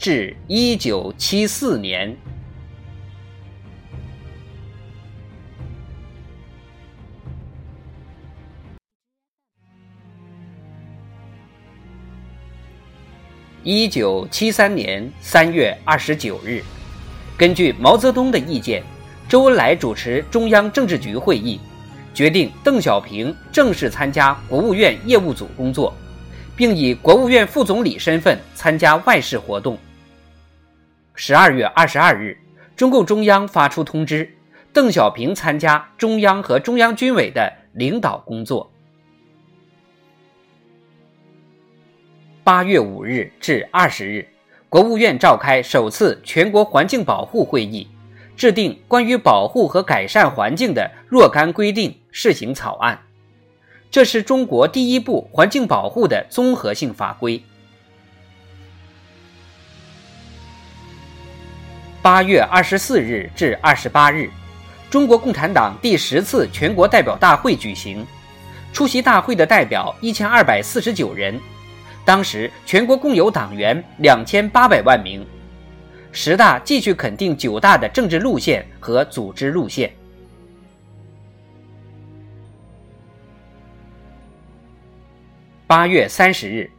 至一九七四年。一九七三年三月二十九日，根据毛泽东的意见。周恩来主持中央政治局会议，决定邓小平正式参加国务院业务组工作，并以国务院副总理身份参加外事活动。十二月二十二日，中共中央发出通知，邓小平参加中央和中央军委的领导工作。八月五日至二十日，国务院召开首次全国环境保护会议。制定关于保护和改善环境的若干规定试行草案，这是中国第一部环境保护的综合性法规。八月二十四日至二十八日，中国共产党第十次全国代表大会举行，出席大会的代表一千二百四十九人，当时全国共有党员两千八百万名。十大继续肯定九大的政治路线和组织路线。八月三十日，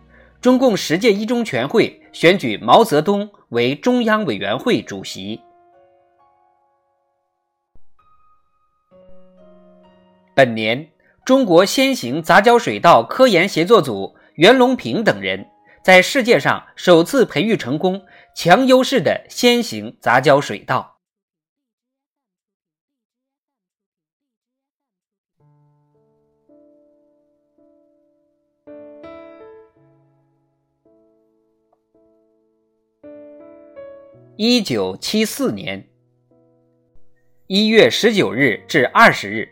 中共十届一中全会选举毛泽东为中央委员会主席。本年，中国先行杂交水稻科研协作组袁隆平等人。在世界上首次培育成功强优势的先行杂交水稻。一九七四年一月十九日至二十日，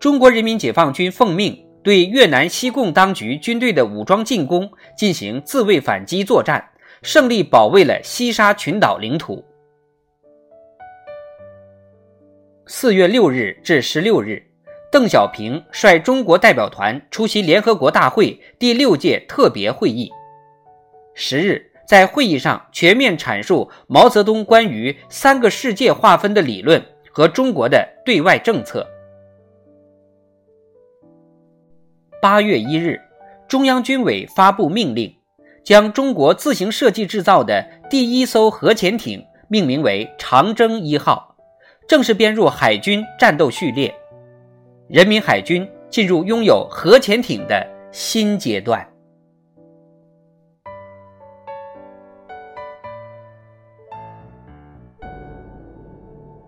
中国人民解放军奉命。对越南西贡当局军队的武装进攻进行自卫反击作战，胜利保卫了西沙群岛领土。四月六日至十六日，邓小平率中国代表团出席联合国大会第六届特别会议。十日，在会议上全面阐述毛泽东关于三个世界划分的理论和中国的对外政策。八月一日，中央军委发布命令，将中国自行设计制造的第一艘核潜艇命名为“长征一号”，正式编入海军战斗序列。人民海军进入拥有核潜艇的新阶段。